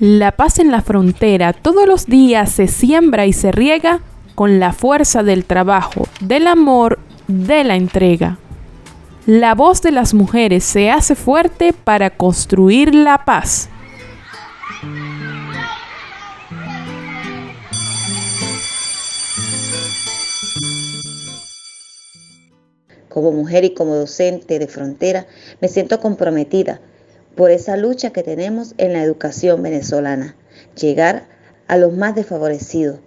La paz en la frontera todos los días se siembra y se riega con la fuerza del trabajo, del amor, de la entrega. La voz de las mujeres se hace fuerte para construir la paz. Como mujer y como docente de frontera, me siento comprometida por esa lucha que tenemos en la educación venezolana. Llegar a los más desfavorecidos,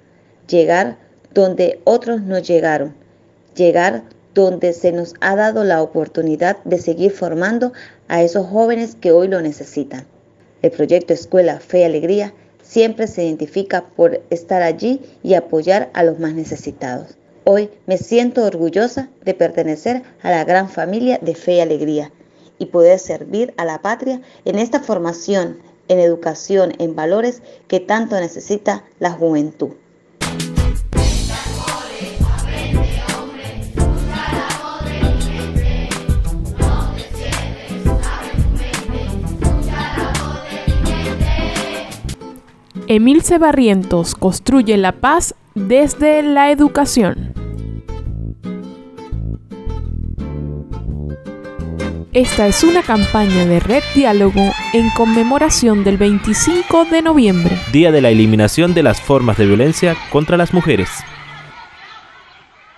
llegar donde otros no llegaron, llegar donde se nos ha dado la oportunidad de seguir formando a esos jóvenes que hoy lo necesitan. El proyecto Escuela Fe y Alegría siempre se identifica por estar allí y apoyar a los más necesitados. Hoy me siento orgullosa de pertenecer a la gran familia de Fe y Alegría y poder servir a la patria en esta formación, en educación, en valores que tanto necesita la juventud. Emilce Barrientos construye la paz desde la educación. Esta es una campaña de Red Diálogo en conmemoración del 25 de noviembre, Día de la Eliminación de las Formas de Violencia contra las Mujeres.